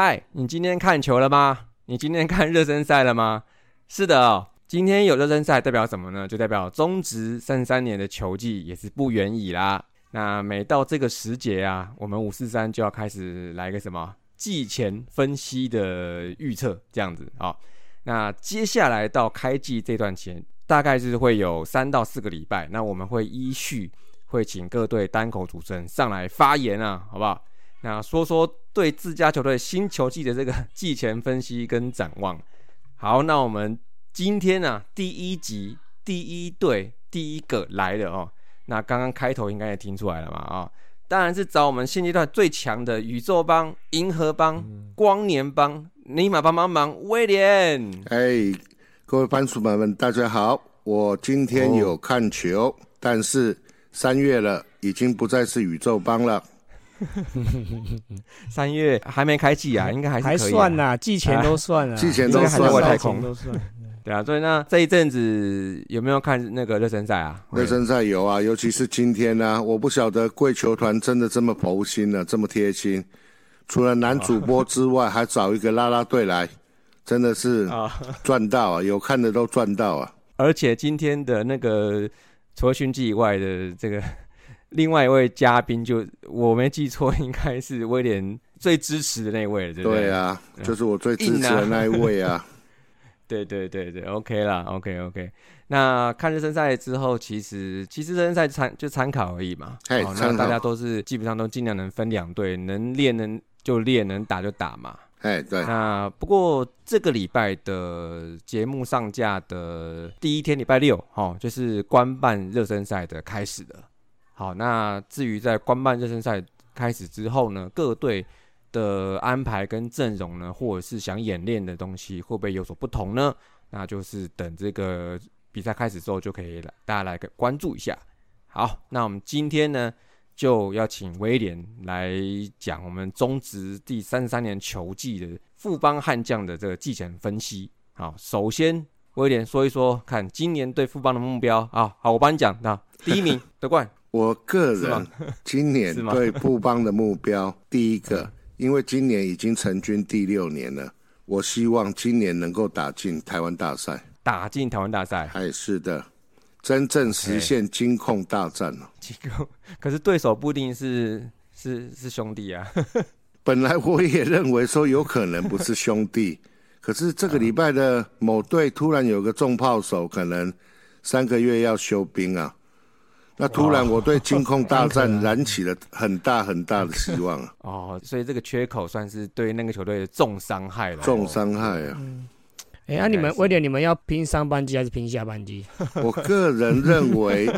嗨，你今天看球了吗？你今天看热身赛了吗？是的哦，今天有热身赛代表什么呢？就代表中职三三年的球季也是不远矣啦。那每到这个时节啊，我们五四三就要开始来个什么季前分析的预测，这样子啊。那接下来到开季这段前，大概是会有三到四个礼拜，那我们会依序会请各队单口主持人上来发言啊，好不好？那说说对自家球队新球季的这个 季前分析跟展望。好，那我们今天呢第一集第一队第一个来的哦。那刚刚开头应该也听出来了嘛啊，当然是找我们现阶段最强的宇宙帮、银河帮、光年帮、尼玛帮帮忙威廉。哎，各位番薯们，大家好，我今天有看球，但是三月了，已经不再是宇宙帮了。三月还没开季啊，应该还是还算呐，季前都算了，季前都算外太空都算。对啊，所以那这一阵子有没有看那个热身赛啊？热身赛有啊，尤其是今天呢，我不晓得贵球团真的这么佛心呢，这么贴心，除了男主播之外，还找一个啦啦队来，真的是赚到啊！有看的都赚到啊！而且今天的那个除了勋记以外的这个。另外一位嘉宾，就我没记错，应该是威廉最支持的那位，对不对？对啊，就是我最支持的那一位啊。对对对对，OK 啦，OK OK。那看热身赛之后，其实其实热身赛参就参考而已嘛。好，那大家都是基本上都尽量能分两队，能练能就练，能打就打嘛。哎，对。那不过这个礼拜的节目上架的第一天，礼拜六，哈，就是官办热身赛的开始的。好，那至于在官办热身赛开始之后呢，各队的安排跟阵容呢，或者是想演练的东西，会不会有所不同呢？那就是等这个比赛开始之后，就可以来大家来关注一下。好，那我们今天呢，就要请威廉来讲我们中职第三十三年球季的富邦悍将的这个季前分析。好，首先威廉说一说，看今年对富邦的目标啊。好，我帮你讲，那第一名 得冠。我个人今年对布邦的目标，第一个，因为今年已经成军第六年了，我希望今年能够打进台湾大赛，打进台湾大赛，哎是的，真正实现金控大战了。金控，可是对手不一定是是是兄弟啊。本来我也认为说有可能不是兄弟，可是这个礼拜的某队突然有个重炮手，可能三个月要休兵啊。那突然，我对金控大战 燃起了很大很大的希望啊！哦，所以这个缺口算是对那个球队的重伤害了。重伤害啊！哎，那你们威廉，你们要拼上半季还是拼下半季？我个人认为，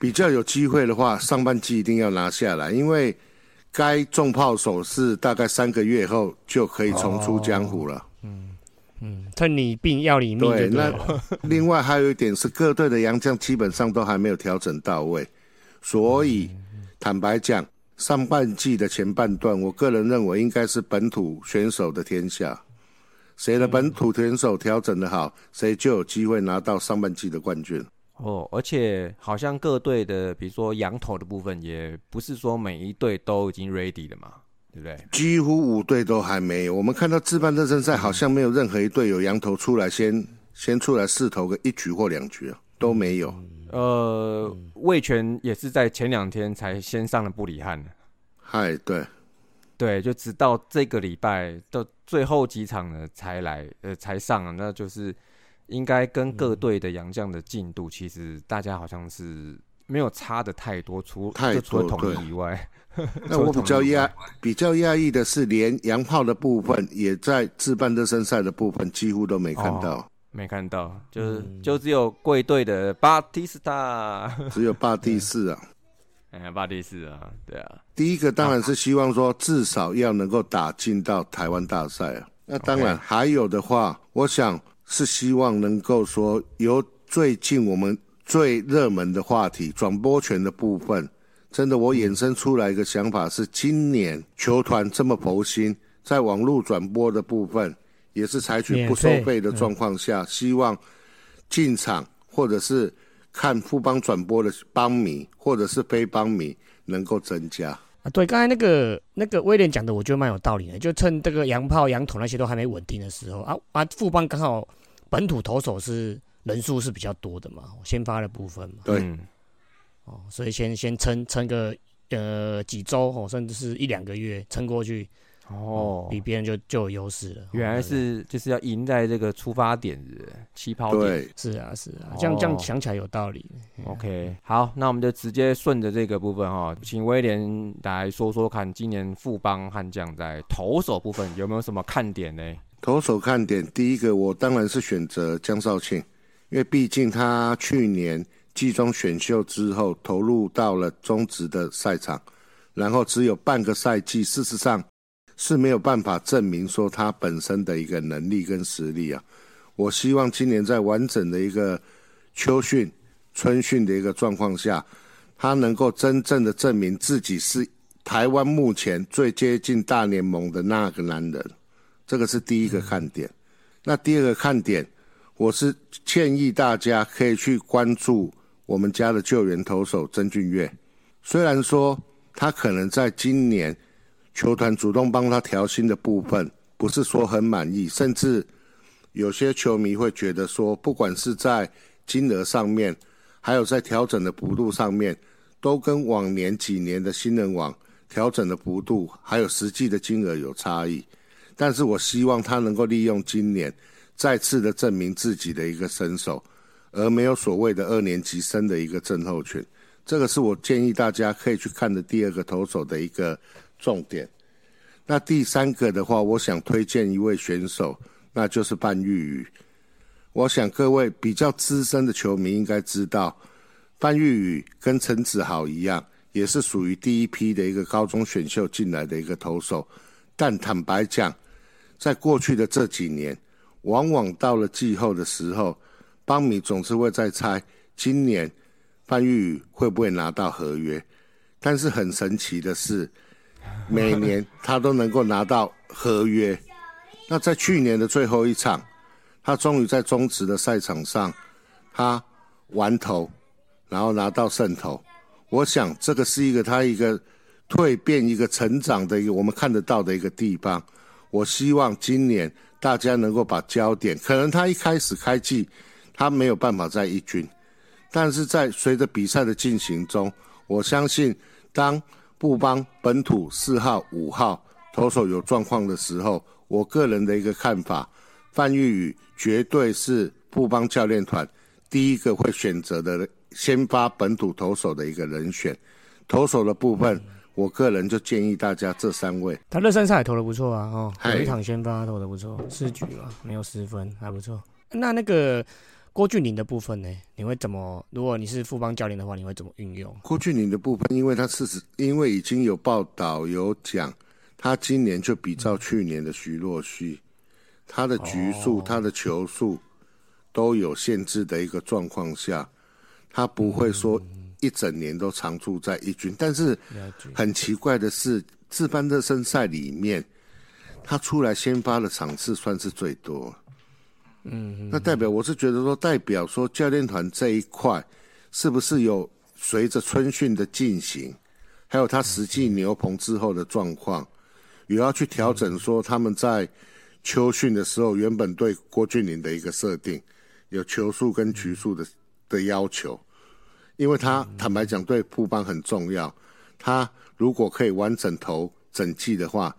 比较有机会的话，上半季一定要拿下来，因为该重炮手是大概三个月后就可以重出江湖了。嗯。嗯，趁你病要你命。对，那另外还有一点是，各队的洋将基本上都还没有调整到位，所以坦白讲，上半季的前半段，我个人认为应该是本土选手的天下，谁的本土选手调整的好，谁就有机会拿到上半季的冠军。哦，而且好像各队的，比如说羊头的部分，也不是说每一队都已经 ready 了嘛。对不对？几乎五队都还没有。我们看到自办热身赛，好像没有任何一队有羊头出来先先出来试投个一局或两局啊，都没有。呃，魏权也是在前两天才先上了布里汉的。嗨，对，对，就直到这个礼拜的最后几场呢才来，呃，才上。那就是应该跟各队的洋将的进度，其实大家好像是没有差的太多，除除了统一以外。那我比较压比较压抑的是，连洋炮的部分也在自办热身赛的部分几乎都没看到，没看到，就是。就只有贵队的巴蒂斯塔，只有巴蒂斯啊，哎，巴蒂斯啊，对啊，第一个当然是希望说至少要能够打进到台湾大赛啊，那当然还有的话，我想是希望能够说由最近我们最热门的话题转播权的部分。真的，我衍生出来一个想法是，今年球团这么佛心，在网络转播的部分，也是采取不收费的状况下，希望进场或者是看富邦转播的帮迷或者是非帮迷能够增加。啊，对，刚才那个那个威廉讲的，我觉得蛮有道理的。就趁这个洋炮、洋桶那些都还没稳定的时候啊啊，富邦刚好本土投手是人数是比较多的嘛，先发的部分嘛。对，哦，所以先先撑撑个呃几周哦，甚至是一两个月撑过去。哦，比别人就就有优势了。原来是就是要赢在这个出发点的起跑点。对，是啊，是啊，这样这样想起来有道理。OK，好，那我们就直接顺着这个部分哈，请威廉来说说看，今年富邦悍将在投手部分有没有什么看点呢？投手看点，第一个我当然是选择江少庆，因为毕竟他去年季中选秀之后投入到了中职的赛场，然后只有半个赛季，事实上。是没有办法证明说他本身的一个能力跟实力啊！我希望今年在完整的一个秋训、春训的一个状况下，他能够真正的证明自己是台湾目前最接近大联盟的那个男人。这个是第一个看点。那第二个看点，我是建议大家可以去关注我们家的救援投手曾俊岳。虽然说他可能在今年。球团主动帮他调薪的部分，不是说很满意，甚至有些球迷会觉得说，不管是在金额上面，还有在调整的幅度上面，都跟往年几年的新人网调整的幅度，还有实际的金额有差异。但是我希望他能够利用今年再次的证明自己的一个身手，而没有所谓的二年级生的一个症候群。这个是我建议大家可以去看的第二个投手的一个。重点，那第三个的话，我想推荐一位选手，那就是范玉宇。我想各位比较资深的球迷应该知道，范玉宇跟陈子豪一样，也是属于第一批的一个高中选秀进来的一个投手。但坦白讲，在过去的这几年，往往到了季后的时候，邦米总是会在猜今年范玉宇会不会拿到合约。但是很神奇的是。每年他都能够拿到合约，那在去年的最后一场，他终于在中职的赛场上，他完投，然后拿到胜投。我想这个是一个他一个蜕变、一个成长的一个我们看得到的一个地方。我希望今年大家能够把焦点，可能他一开始开季他没有办法在一军，但是在随着比赛的进行中，我相信当。布邦本土四号、五号投手有状况的时候，我个人的一个看法，范玉宇绝对是布邦教练团第一个会选择的先发本土投手的一个人选。投手的部分，我个人就建议大家这三位。他热身赛投的不错啊，哦，有一场先发投的不错，四局嘛，没有失分，还不错。那那个。郭俊霖的部分呢？你会怎么？如果你是富邦教练的话，你会怎么运用郭俊霖的部分？因为他事实，因为已经有报道有讲，他今年就比照去年的徐若曦，他的局数、他的球数都有限制的一个状况下，他不会说一整年都常驻在一军。但是很奇怪的是，自班热身赛里面，他出来先发的场次算是最多。嗯，那代表我是觉得说，代表说教练团这一块，是不是有随着春训的进行，还有他实际牛棚之后的状况，有要去调整说他们在秋训的时候原本对郭俊林的一个设定，有球速跟局数的的要求，因为他坦白讲对布邦很重要，他如果可以完整投整季的话，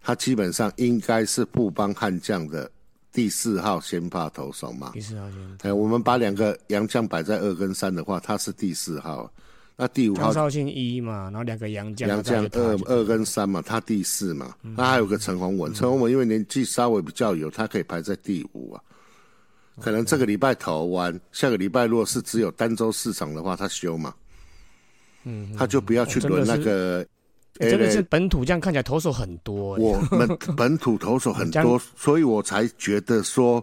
他基本上应该是布邦悍将的。第四号先发投手嘛，第四号先。哎，我们把两个洋将摆在二跟三的话，他是第四号。那第五号张绍兴一嘛，然后两个杨将。杨将二二跟三嘛，他第四嘛。那还有个陈宏文，陈宏文因为年纪稍微比较有，他可以排在第五啊。可能这个礼拜投完，下个礼拜如果是只有单周市场的话，他休嘛。嗯，他就不要去轮那个。真的是本土这样看起来投手很多，我们本土投手很多，所以我才觉得说，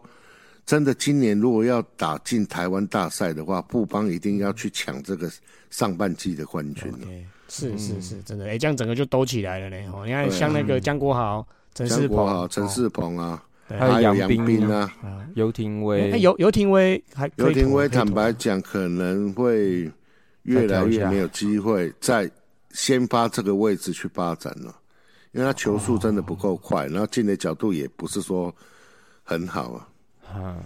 真的今年如果要打进台湾大赛的话，布邦一定要去抢这个上半季的冠军了。是是是，真的，哎，这样整个就兜起来了呢。哦，你看像那个江国豪、陈世鹏、陈世鹏啊，还有杨斌啊，游廷威，游游廷威还游廷威，坦白讲可能会越来越没有机会在。先发这个位置去发展了，因为他球速真的不够快，然后进的角度也不是说很好啊。啊，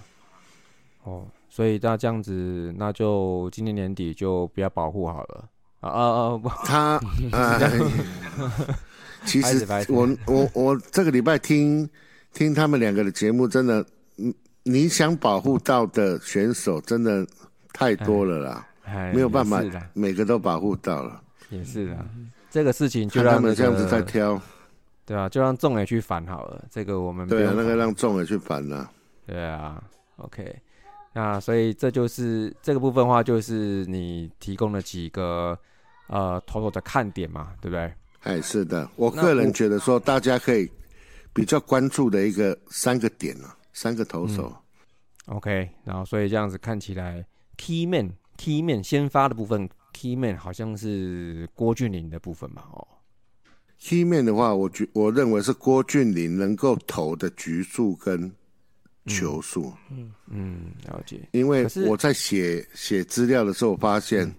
哦，所以那这样子，那就今年年底就不要保护好了。啊啊啊！他啊，其实我我我这个礼拜听听他们两个的节目，真的，嗯你想保护到的选手真的太多了啦，哎没有办法每个都保护到了，也是的。这个事情就让他们这样子个在挑，对啊，就让众人去烦好了。这个我们不对啊，那个让众人去烦了。对啊，OK，那所以这就是这个部分的话，就是你提供了几个呃妥妥的看点嘛，对不对？哎，是的，我个人觉得说，大家可以比较关注的一个三个点啊，三个投手。OK，然后所以这样子看起来，Key Man Key Man 先发的部分，Key Man 好像是郭俊霖的部分嘛，哦，Key Man 的话，我觉我认为是郭俊霖能够投的局数跟球数，嗯。嗯，了解，因为我在写写资料的时候，我发现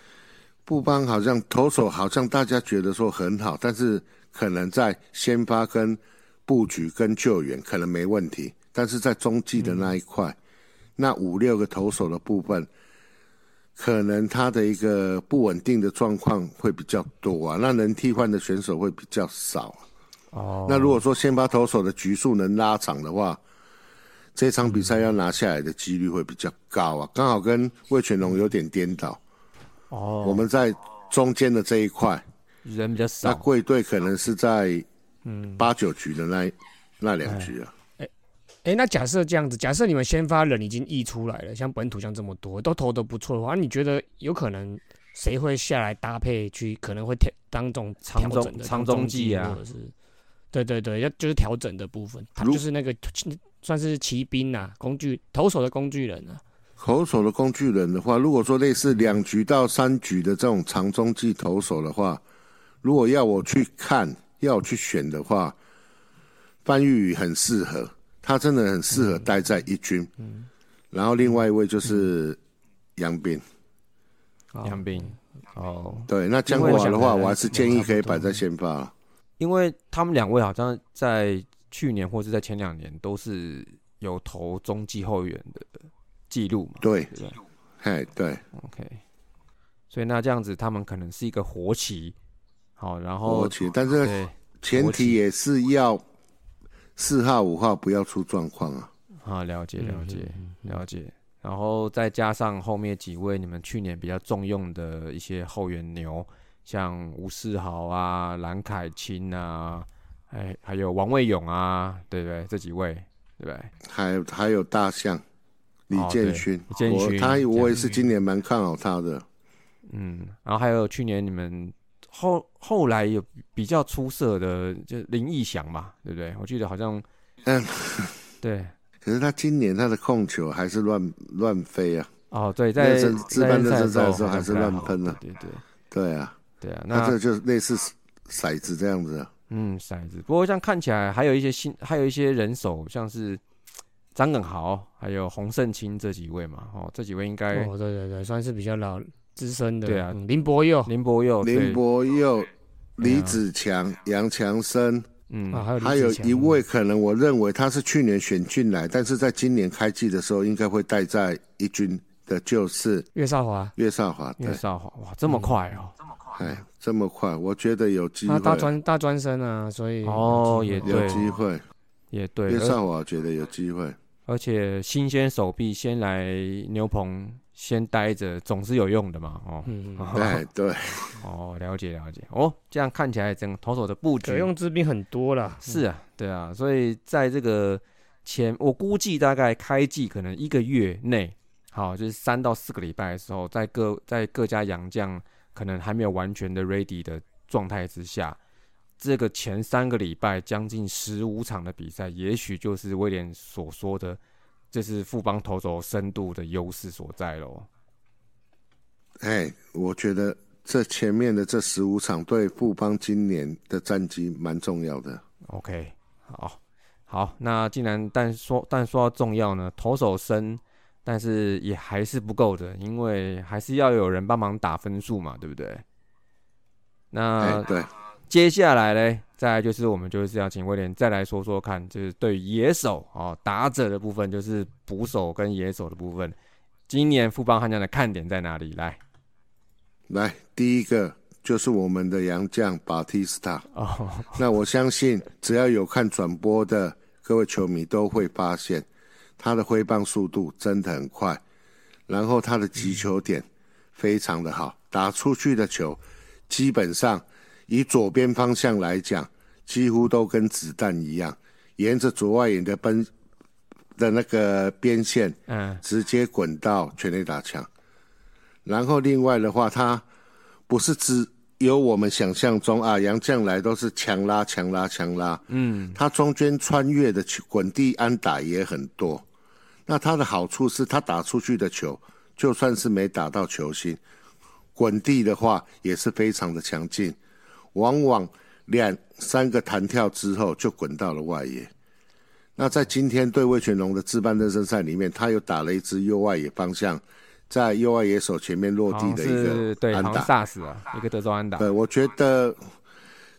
布邦好像投手好像大家觉得说很好，但是可能在先发跟布局跟救援可能没问题，但是在中继的那一块，那五六个投手的部分。可能他的一个不稳定的状况会比较多啊，那能替换的选手会比较少啊、哦，那如果说先发投手的局数能拉长的话，这场比赛要拿下来的几率会比较高啊。刚好跟魏全龙有点颠倒，哦，我们在中间的这一块，人比较少那，贵队可能是在八九局的那那两局啊。哎，那假设这样子，假设你们先发人已经溢出来了，像本土像这么多，都投的不错的话，你觉得有可能谁会下来搭配去，可能会调当这种长中长中计啊或者是对对对，要就是调整的部分，他就是那个算是骑兵呐、工具投手的工具人啊。投手的工具人的话，如果说类似两局到三局的这种长中继投手的话，如果要我去看，要去选的话，范玉宇很适合，他真的很适合待在一军。嗯然后另外一位就是杨斌，杨斌，哦，对，那江因为我华的话，我还是建议可以摆在先发。因为他们两位好像在去年或是在前两年都是有投中继后援的记录嘛，对，对不对？嘿，对，？OK，所以那这样子他们可能是一个活棋，好，然后我去，但是前提也是要四号五号不要出状况啊。啊，了解了嗯解嗯了解，然后再加上后面几位你们去年比较重用的一些后援牛，像吴世豪啊、蓝凯钦啊，哎，还有王卫勇啊，对不对？这几位，对不对？还还有大象李建勋，李建勋他我也是今年蛮看好他的。嗯，然后还有去年你们后后来有比较出色的，就林义祥嘛，对不对？我记得好像，嗯，对，可是他今年他的控球还是乱乱飞啊，哦，对，在热身自办热身赛的时候还是乱喷啊。对对对。啊，对啊，那这就是类似骰子这样子啊。嗯骰子，不过这样看起来还有一些新，还有一些人手，像是张耿豪还有洪胜清这几位嘛，哦，这几位应该哦，对对对，算是比较老资深的。对啊。嗯林博佑。林博佑林对博佑、李子强、杨强生，嗯。啊，还有还有一位可能我认为他是去年选进来，但是在今年开季的时候应该会待在一军的，就是岳少华，岳少华。岳，少华，哇，这么快哦，哎，这么快，我觉得有机会，他大专大专生啊，所以哦也有机会。也对，岳少华我觉得有机会。而且新鲜手臂先来牛棚先待着，总是有用的嘛，哦。嗯，嗯 哎，对，哦，了解了解。哦，这样看起来整个投手的布局可用之兵很多啦。是啊，对啊，所以在这个前，我估计大概开季可能一个月内，好，就是三到四个礼拜的时候，在各在各家洋将可能还没有完全的 ready 的状态之下，这个前三个礼拜将近十五场的比赛，也许就是威廉所说的，这是富邦投手深度的优势所在喽。哎，我觉得这前面的这十五场对富邦今年的战绩蛮重要的。OK，好，好，那既然但说但说到重要呢，投手深，但是也还是不够的，因为还是要有人帮忙打分数嘛，对不对？那哎，对，接下来呢，再来就是我们就是要请威廉再来说说看，就是对野手哦打者的部分，就是捕手跟野手的部分，今年富邦悍将的看点在哪里？来来，第一个就是我们的洋将巴蒂斯塔。哦，那我相信，只要有看转播的各位球迷都会发现，他的挥棒速度真的很快，然后他的击球点非常的好，打出去的球基本上以左边方向来讲，几乎都跟子弹一样，沿着左外野的奔的那个边线嗯直接滚到全垒打墙。然后另外的话，他不是只有我们想象中啊，杨将来都是强拉强拉强拉，嗯，他中间穿越的球滚地安打也很多。那他的好处是他打出去的球，就算是没打到球心，滚地的话也是非常的强劲，往往两三个弹跳之后就滚到了外野。那在今天对魏全龙的自办热身赛里面，他又打了一支右外野方向，在右外野手前面落地的一是对，个安打。萨斯啊，一个德州安打，对，我觉得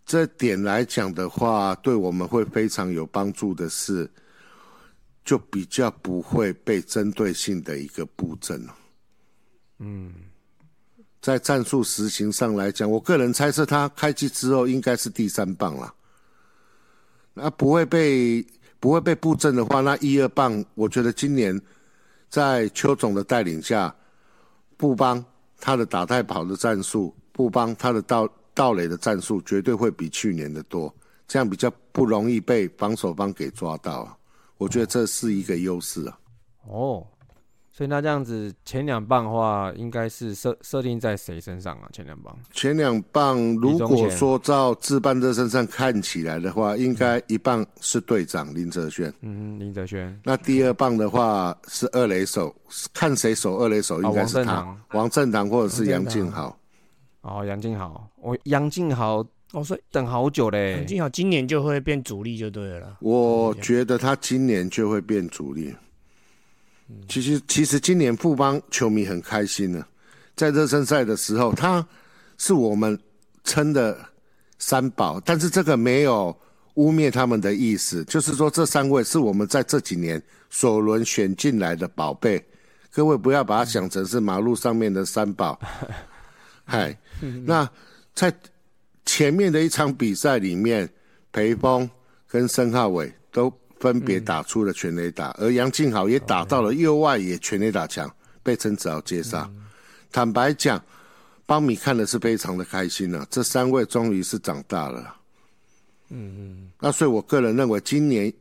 这点来讲的话，对我们会非常有帮助的是，就比较不会被针对性的一个布阵了。嗯，在战术实行上来讲，我个人猜测他开机之后应该是第三棒了。那不会被不会被布阵的话，那一二棒，我觉得今年在邱总的带领下，布邦他的打带跑的战术，布邦他的盗盗垒的战术，绝对会比去年的多，这样比较不容易被防守方给抓到啊。我觉得这是一个优势啊。哦，所以那这样子前两棒的话，应该是设设定在谁身上啊？前两棒，前两棒如果说照自办热身上看起来的话，应该一棒是队长林哲轩，嗯，林哲轩，那第二棒的话是二垒手，看谁守二垒手应该是他王正堂，王振堂或者是杨敬豪。哦，杨敬豪，我杨敬豪哦，所以等好久嘞杨，金好今年就会变主力就对了。我觉得他今年就会变主力。其实，其实今年富邦球迷很开心呢，在热身赛的时候，他是我们称的三宝，但是这个没有污蔑他们的意思，就是说这三位是我们在这几年首轮选进来的宝贝，各位不要把它想成是马路上面的三宝。嗨，那在前面的一场比赛里面，裴峰跟申浩伟都分别打出了全垒打，而杨敬豪也打到了右外野全垒打墙，被陈子豪接杀。坦白讲，邦米看的是非常的开心啊，这三位终于是长大了。嗯嗯，那所以我个人认为，今年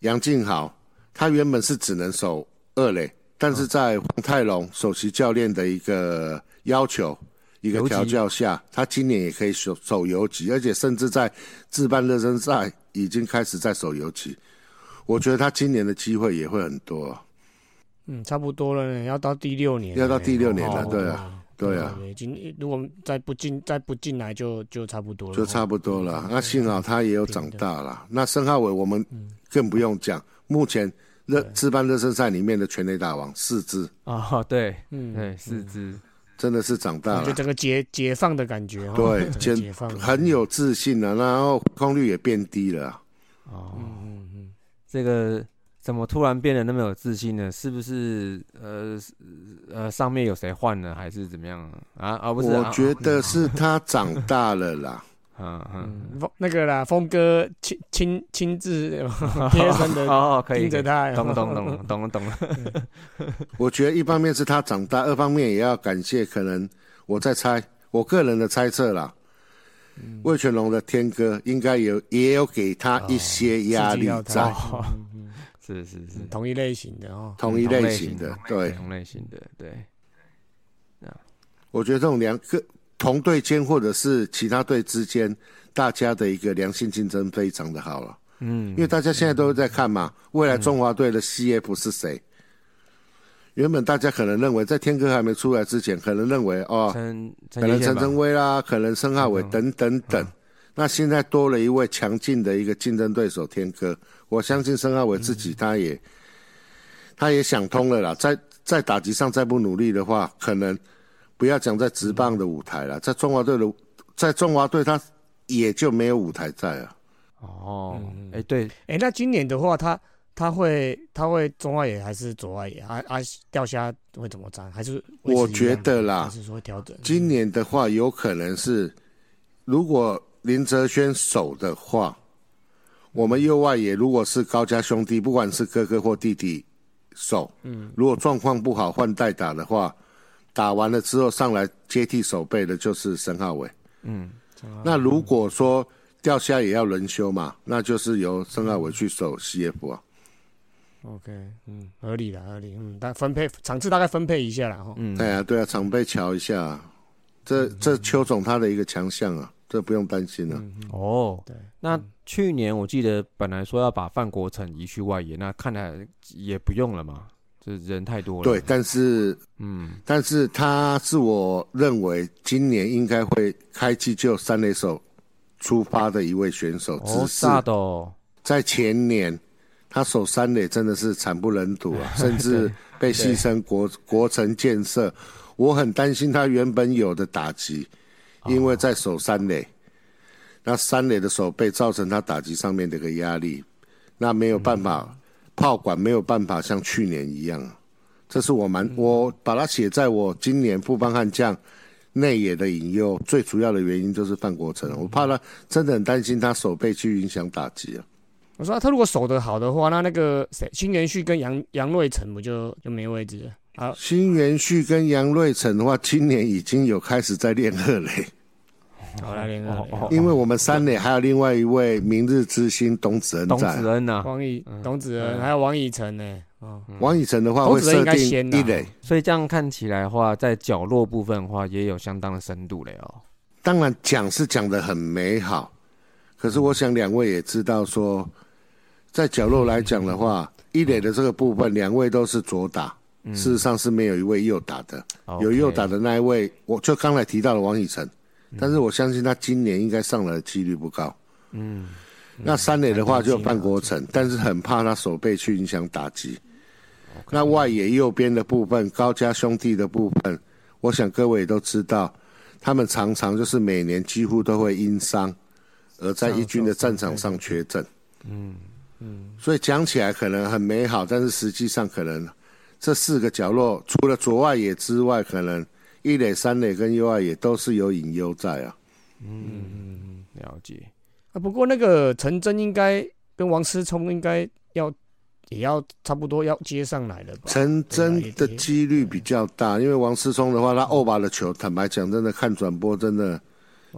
杨敬豪他原本是只能守二垒，但是在黄泰龙首席教练的一个要求、一个调教下，他今年也可以守守游击，而且甚至在自办热身赛已经开始在守游击。我觉得他今年的机会也会很多啊。嗯，差不多了呢，要到第六年，要到第六年了哦对啊对啊，对，今如果再不进再不进来就就差不多了，就差不多了。那幸好他也有长大了。那申浩伟我们更不用讲，目前热自办热身赛里面的全垒打王四支，啊，对，嗯，对，四支，真的是长大了，就整个解解放的感觉，哦对，解放很有自信了，然后空率也变低了啊。哦，这个怎么突然变得那么有自信呢？是不是呃呃上面有谁换了，还是怎么样啊？啊，不是，啊我觉得是他长大了啦。嗯嗯，那个啦，峰哥亲亲亲自 贴身的哦，可以，盯着他，懂懂 懂懂懂了，我觉得一方面是他长大，二方面也要感谢可能我在猜，我个人的猜测啦。嗯。魏全龙的天哥应该有也有给他一些压力在，哦嗯嗯是是是。嗯，同一类型的哦，同一类型的。对，同类型的，对，我觉得这种两个同队间或者是其他队之间，大家的一个良性竞争非常的好了。嗯。因为大家现在都在看嘛，未来中华队的 CF 是谁？原本大家可能认为，在天哥还没出来之前，可能认为哦，陈可能陈陈晨威啦，可能申浩伟等等等。那现在多了一位强劲的一个竞争对手天哥，我相信申浩伟自己他也、他也想通了啦，在在打击上再不努力的话，可能不要讲在职棒的舞台了，在中华队的在中华队他也就没有舞台在了。哦，嗯哎、对，哎、那今年的话，他他会他会中外野还是左外野？啊啊，钓虾会怎么站？还是我觉得啦还是说会调整？今年的话，有可能是如果林哲轩守的话，我们右外野如果是高家兄弟，不管是哥哥或弟弟守，嗯，如果状况不好换代打的话，打完了之后上来接替守备的就是申浩伟。嗯，那如果说钓虾也要轮休嘛，那就是由申浩伟去守 CF 啊。OK，嗯，合理的，合理，嗯，但分配场次大概分配一下了哈。嗯，对啊，对啊，常被瞧一下，这这邱总他的一个强项啊，这不用担心啊。哦，对，那去年我记得本来说要把范国成移去外野，那看来也不用了嘛，这人太多了。对，，但是嗯，但是他是我认为今年应该会开机就三垒手出发的一位选手，哦，只是在前年他守三垒真的是惨不忍睹啊，甚至被牺牲国国城建设。我很担心他原本有的打击，因为在守三垒，那三垒的手背造成他打击上面的一个压力，那没有办法，炮管没有办法像去年一样。这是我蛮我把它写在我今年富邦悍将内野的引诱，最主要的原因就是范国成，我怕他真的很担心他手背去影响打击啊。我说、啊他如果守得好的话，那那个谁，新元旭跟杨杨瑞成不就就没位置了？啊，新元旭跟杨瑞成的话，今年已经有开始在练二垒，好来练二垒。因为我们三垒还有另外一位明日之星董子恩董子。恩呐、王以董子恩，还有王以诚呢。哦，王以诚的话会董子恩应该设定一垒，所以这样看起来的话，在角落部分的话，也有相当的深度了哦。当然讲是讲的很美好，可是我想两位也知道说，在角落来讲的话，一垒的这个部分，两位都是左打，事实上是没有一位右打的。有右打的那一位，我就刚才提到了王以诚，但是我相信他今年应该上来的几率不高。嗯，那三垒的话就有范国成，但是很怕他手背去影响打击。那外野右边的部分，高家兄弟的部分，我想各位也都知道，他们常常就是每年几乎都会因伤而在一军的战场上缺阵。嗯嗯，所以讲起来可能很美好，但是实际上可能这四个角落除了左外野之外，可能一垒、三垒跟右外野都是有隐忧在啊。嗯了解。啊，不过那个陈真应该跟王思聪应该要也要差不多要接上来了吧？陈真的几率比较大，因为王思聪的话，他欧巴的球，坦白讲，真的看转播，真的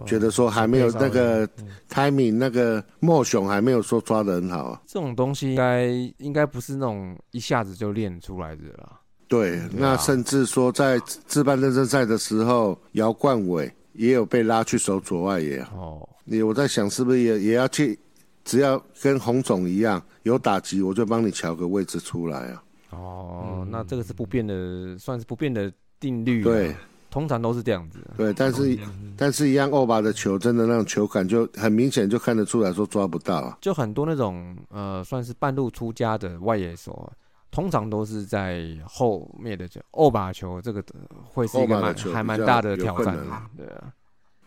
觉得说还没有那个 timing，那个莫雄还没有说抓的很好啊。这种东西应该应该不是那种一下子就练出来的啦。对，那甚至说在自办认证赛的时候，姚冠伟也有被拉去守左外野啊。哦，你我在想，是不是也也要去，只要跟洪总一样有打击，我就帮你瞧个位置出来啊。哦，那这个是不变的，算是不变的定律。对，通常都是这样子。对，但是但是一样欧巴的球，真的那种球感就很明显就看得出来说抓不到啊。就很多那种呃，算是半路出家的外野手啊，通常都是在后面的球，欧把球这个呃会是一个蛮欧把球还蛮大的挑战的。对啊，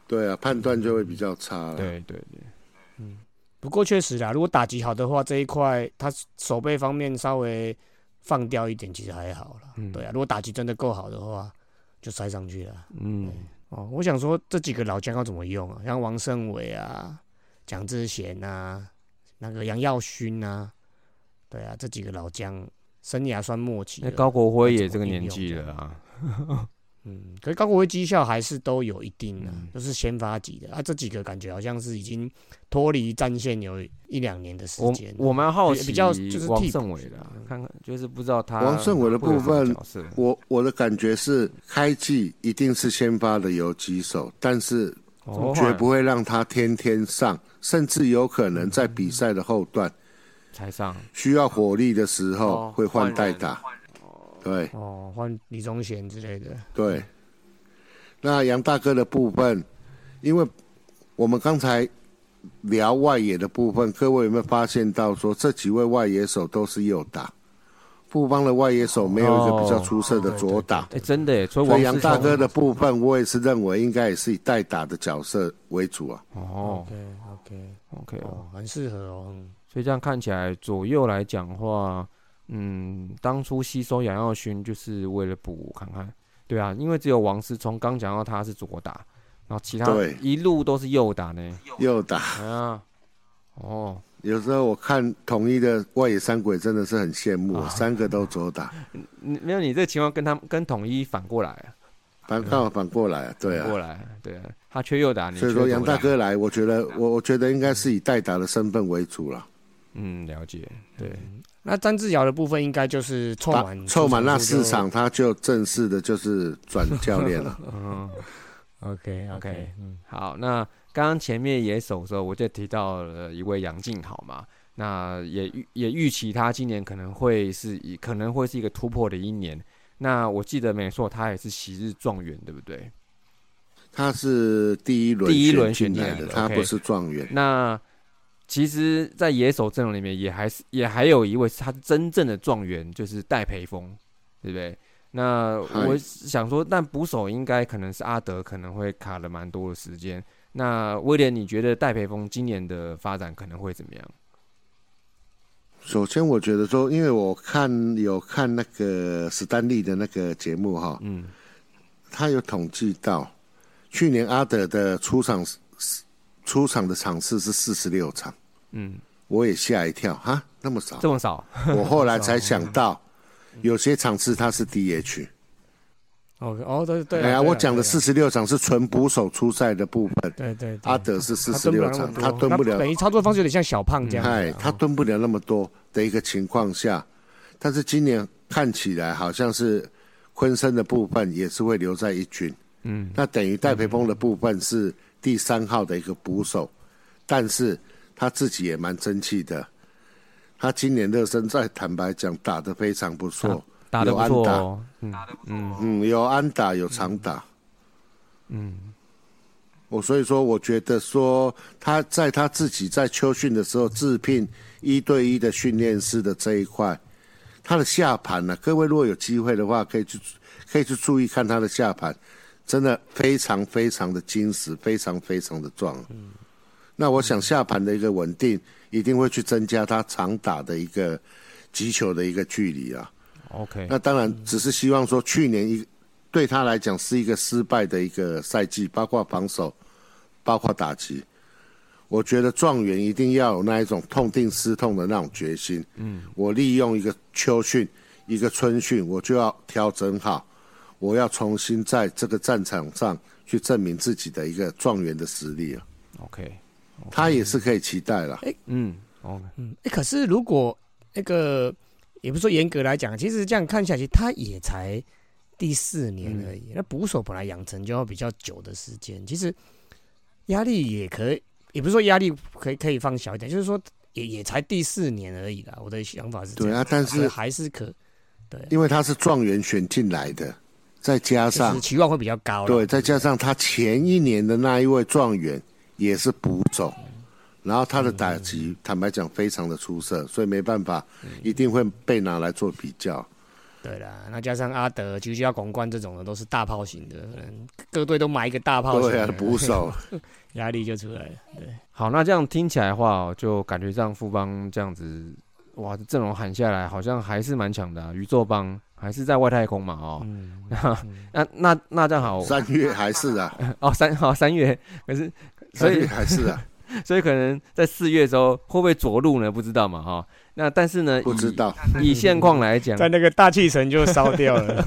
对啊，判断就会比较差了。对对对，不过确实啦，如果打击好的话，这一块他手背方面稍微放掉一点，其实还好了。嗯对啊，如果打击真的够好的话，就塞上去了。嗯，哦，我想说这几个老将要怎么用啊？像王胜伟啊、蒋志贤啊、那个杨耀勋啊，对啊，这几个老将生涯算末期。那高国辉也这个年纪了啊。嗯，可是高国威绩效还是都有一定的、嗯都是先发级的啊。这几个感觉好像是已经脱离战线有一两年的时间。我蛮好奇比较就是王替补胜伟的啊，看看就是不知道他王胜伟的部分我我的感觉是，开季一定是先发的游击手，但是哦绝不会让他天天上，甚至有可能在比赛的后段才上需要火力的时候哦会换代打。对哦，换李宗贤之类的。对，那杨大哥的部分，因为我们刚才聊外野的部分，各位有没有发现到说这几位外野手都是右打？富邦的外野手没有一个比较出色的左打，哎，真的耶，所以杨大哥的部分，我也是认为应该也是以代打的角色为主啊。哦 OK OK，，OK 哦，哦，很适合哦。嗯所以这样看起来左右来讲的话，嗯，当初吸收杨耀勋就是为了补看看，对啊，因为只有王思聪刚讲到他是左打，然后其他对。一路都是右打呢，右打，哎呀，哦，有时候我看统一的外野三鬼真的是很羡慕，啊。三个都左打，你没有你这个情况跟他跟统一反过来啊，反刚好反过来啊，对啊。反过。来，对啊，他缺右打，你所以说杨大哥来，我觉得我我觉得应该是以代打的身份为主了。嗯，了解，对，那詹志尧的部分应该就是凑满凑满那四场，他就正式的就是转教练了。嗯。OK OK OK，嗯，好，那刚刚前面野手的时候，我就提到了一位杨静好嘛，那也预也预期他今年可能会是以可能会是一个突破的一年。那我记得没错，他也是昔日状元，对不对？他是第一轮第一轮选选进来的，他不是状元。那其实，在野手阵容里面，也还是也还有一位是他真正的状元，就是戴培峰，对不对？那我想说，但捕手应该可能是阿德，可能会卡了蛮多的时间。那威廉，你觉得戴培峰今年的发展可能会怎么样？首先，我觉得说，因为我看有看那个史丹利的那个节目哈，嗯，他有统计到去年阿德的出场出场的场次是四十六场，嗯，我也吓一跳哈，那么少。这。么少，我后来 才想到，有些场次他是 DH。OK，哦，对对啊。哎呀，我讲的四十六场是纯捕手出赛的部分，对对，阿德是四十六场，他蹲不了。等于操作方式有点像小胖这样。哎，他蹲不了那么多的一个情况下，但是今年看起来好像是昆森的部分也是会留在一军，嗯，那等于戴培峰的部分是第三号的一个捕手，但是他自己也蛮争气的，他今年热身赛坦白讲打得非常不错，打得不有安打。错哦，嗯嗯。嗯，有安打有长打，嗯，我所以说，我觉得说他在他自己在秋训的时候自聘一对一的训练师的这一块，他的下盘呢、各位如果有机会的话，可以去可以去注意看他的下盘，真的非常非常的坚实，非常非常的壮。嗯那我想下盘的一个稳定，一定会去增加他长打的一个击球的一个距离啊。OK，那当然，只是希望说去年一对他来讲是一个失败的一个赛季，包括防守，包括打击。我觉得状元一定要有那一种痛定思痛的那种决心。嗯，我利用一个秋训，一个春训，我就要调整好，我要重新在这个战场上去证明自己的一个状元的实力啊。OK，他也是可以期待了。哎嗯，OK，嗯，哎，可是如果那个也不是说严格来讲，其实这样看下去，他也才第四年而已。那捕手本来养成就要比较久的时间，其实压力也可以，也不是说压力可以可以放小一点，就是说也也才第四年而已啦。我的想法是这样对啊，但是还是可对，因为他是状元选进来的，再加上期望会比较高了。对，再加上他前一年的那一位状元也是捕手，然后他的打击坦白讲非常的出色，所以没办法，一定会被拿来做比较。对啦，那加上阿德、居家广冠这种的都是大炮型的，可能各队都买一个大炮型的，对啊，捕手 压力就出来了。对，好，那这样听起来的话哦，就感觉上富邦这样子，哇，阵容喊下来好像还是蛮强的、啊，宇宙帮还是在外太空嘛，哦，嗯，那那那这样好三月还是啊，哦，三好三月，可是所以三月还是啊，所以可能在四月的时候会不会着陆呢？不知道嘛，哈、那但是呢，不知道。以以现况来讲，在那个大气层就烧掉了。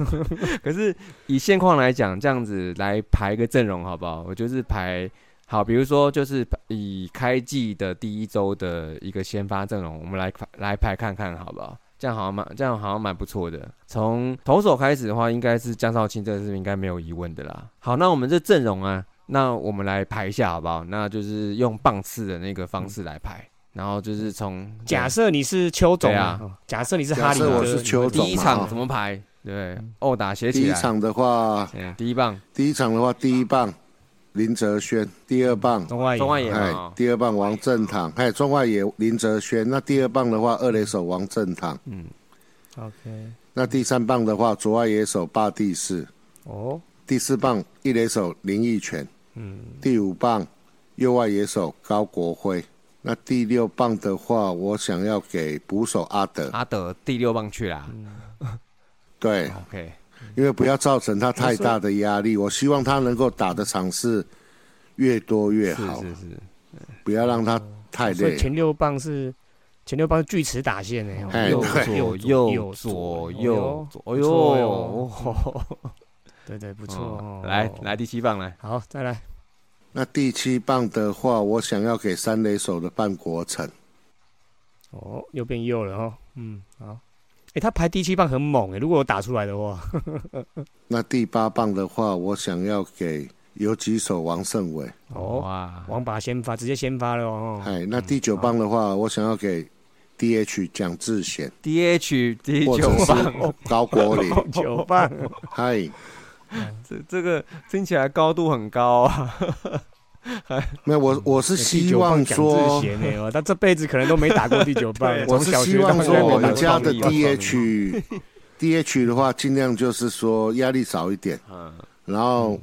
可是以现况来讲，这样子来排个阵容好不好？我就是排好，比如说就是以开季的第一周的一个先发阵容，我们来排来排看看好不好？这样好像蛮这样好像蛮不错的。从投手开始的话，应该是江少卿，这个是应该没有疑问的啦。好，那我们这阵容啊，那我们来排一下好不好？那就是用棒次的那个方式来排，然后就是从假设你是邱总对啊哦假设你是哈利我是邱总第一场怎么排，对？殴打写起来，第一场的话，嗯，第一棒第一场的话，第一棒林哲轩，第二棒。中外野。中外野。哎哦，第二棒王正堂，还有中外野林哲轩。那第二棒的话，二垒手王正堂。嗯。OK，那第三棒的话，左外野手霸地士，哦，第四棒一垒手林奕泉，嗯，第五棒右外野手高国辉。那第六棒的话，我想要给捕手阿德，阿德第六棒去啦。对，OK，因为不要造成他太大的压力，我希望他能够打的场次越多越好，是是，不要让他太累。所以前六棒是前六棒是锯齿打线呢，哦右哎左右左右左，哎不错哟呦，对对，不错哦。来来第七棒来，好，再来，那第七棒的话，我想要给三垒手的半国城，哦，又变右了哦，嗯，好。哎，他排第七棒很猛哎，如果我打出来的话，那第八棒的话，我想要给游击手王胜伟。哦，哇，王把先发，直接先发了哦。哎，那第九棒的话，我想要给 DH 蒋志贤 DH 第九棒，高国林。九棒，嗨，这这个听起来高度很高啊。没有我我是希望说他这辈子可能都没打过第九棒。我是希望说我们家的有创意有 DH DH 的话，尽量就是说压力少一点，嗯。然后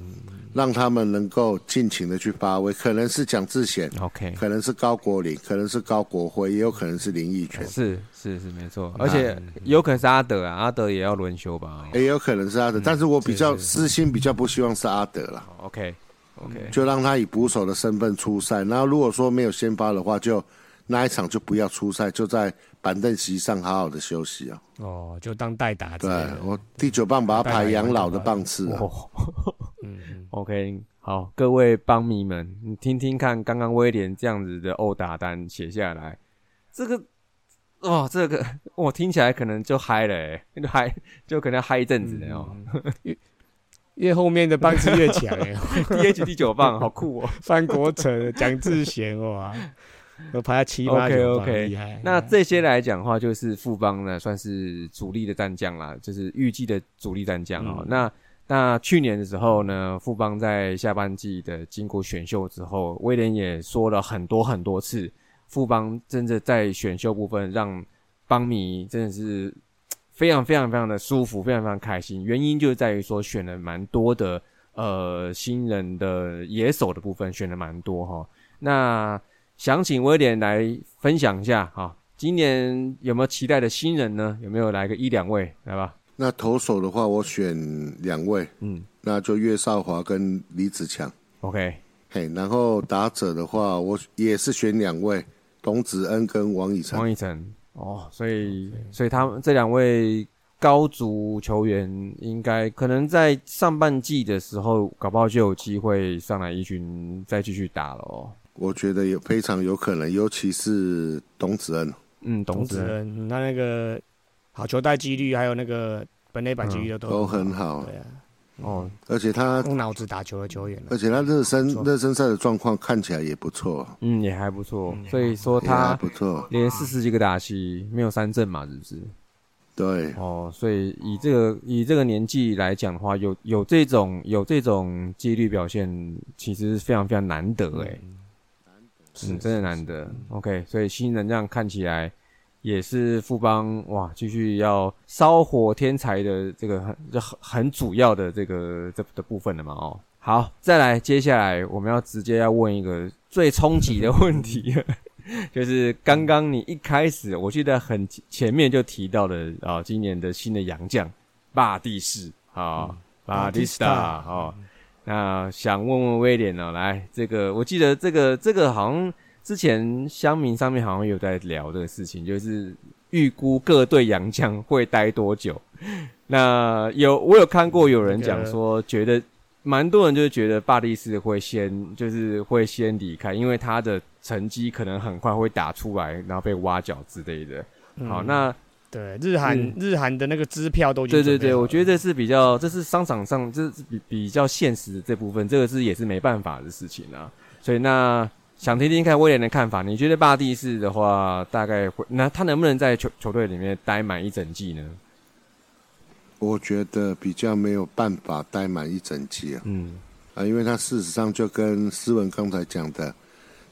让他们能够尽情的去发挥，可能是蒋志贤，，OK，可能是高国林，可能是高国辉，也有可能是林奕泉，是是是没错，而且有可能是阿德啊，阿德也要轮休吧。也有可能是阿德，但是我比较私心比较不希望是阿德了。？OK OK，就让他以捕手的身份出赛。然后如果说没有先发的话，就那一场就不要出赛，就在板凳席上好好的休息啊。哦，就当代打之对。我第九棒把他排养老的棒次啊。哦 嗯嗯，OK，好，各位帮迷们，你听听看，刚刚威廉这样子的殴打单写下来，这个，哦，这个 我听起来可能就嗨了、欸，就嗨，就可能要嗨一阵子了哦。越后面的棒次越强哎。DH 第九棒，好酷哦。范国成、蒋志贤哇，都排在七八 OK 九棒，OK，厉害。那这些来讲的话，就是富邦呢算是主力的战将啦，就是预计的主力战将哦。嗯那那去年的时候呢，富邦在下半季的经过选秀之后，威廉也说了很多很多次，富邦真的在选秀部分让邦迷真的是非常非常非常的舒服，非常非常开心。原因就在于说选了蛮多的呃新人的野手的部分，选了蛮多哈。那想请威廉来分享一下哈，今年有没有期待的新人呢？有没有来个一两位来吧？那投手的话，我选两位，嗯那就岳少华跟李子强。，OK，嘿，然后打者的话，我也是选两位，董子恩跟王以诚。王以诚哦，所以所以他们这两位高足球员，应该可能在上半季的时候，搞不好就有机会上来一群再继续打了哦。我觉得有非常有可能，尤其是董子恩。嗯，董子恩，他，那那个好球带几率，还有那个本垒板几率都都很好对啊，哦，而且他，用脑子打球的球员啊而且他热身热身赛的状况看起来也不错，嗯，也还不错。嗯所以说他不错。连四十几个打席没有三振嘛，是不是？对，哦，所以以这个以这个年纪来讲的话，有有这种有这种纪律表现，其实是非常非常难得哎、嗯，真的难得。OK，所以新人这样看起来也是富邦哇，继续要烧火天才的这个很这很很主要的这个这的部分了嘛哦。好，再来，接下来我们要直接要问一个最冲击的问题，就是刚刚你一开始我记得很前面就提到的啊、今年的新的洋将巴蒂士啊，巴蒂斯塔哦。那想问问威廉哦，来，这个我记得这个这个好像之前乡民上面好像有在聊这个事情，就是预估各队洋将会待多久。那有我有看过有人讲说，觉得蛮多人就是觉得巴蒂斯会先就是会先离开，因为他的成绩可能很快会打出来，然后被挖角之类的。好，嗯那对日韩嗯日韩的那个支票都对对对，我觉得这是比较，这是商场上这是比比较现实的这部分，这个是也是没办法的事情啊。所以那想听听看威廉的看法，你觉得巴蒂士的话，大概会那他能不能在球球队里面待满一整季呢？我觉得比较没有办法待满一整季啊，嗯啊，因为他事实上就跟斯文刚才讲的，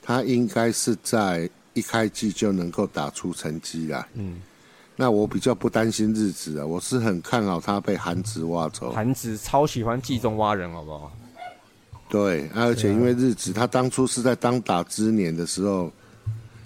他应该是在一开季就能够打出成绩来。嗯那我比较不担心日子啊，我是很看好他被韩职挖走。韩职超喜欢季中挖人，好不好？对，而且因为日子他当初是在当打之年的时候，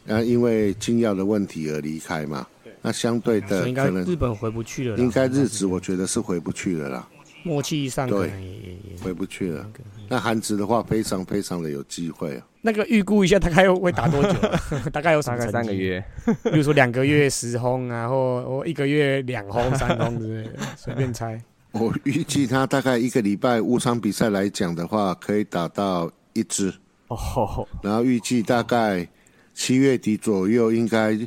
啊，因为禁药的问题而离开嘛。那相对的，应该可能日本回不去了啦。应该日子我觉得是回不去了啦，默契上可对能也也也回不去了。那韩职的话，非常非常的有机会啊。那个预估一下，大概会打多久？大概有什大概么，三个月。比如说两个月十轰啊，或或一个月两轰、三轰之类的，随便猜。我预计他大概一个礼拜五场比赛来讲的话，可以打到一支，哦，然后预计大概七月底左右应该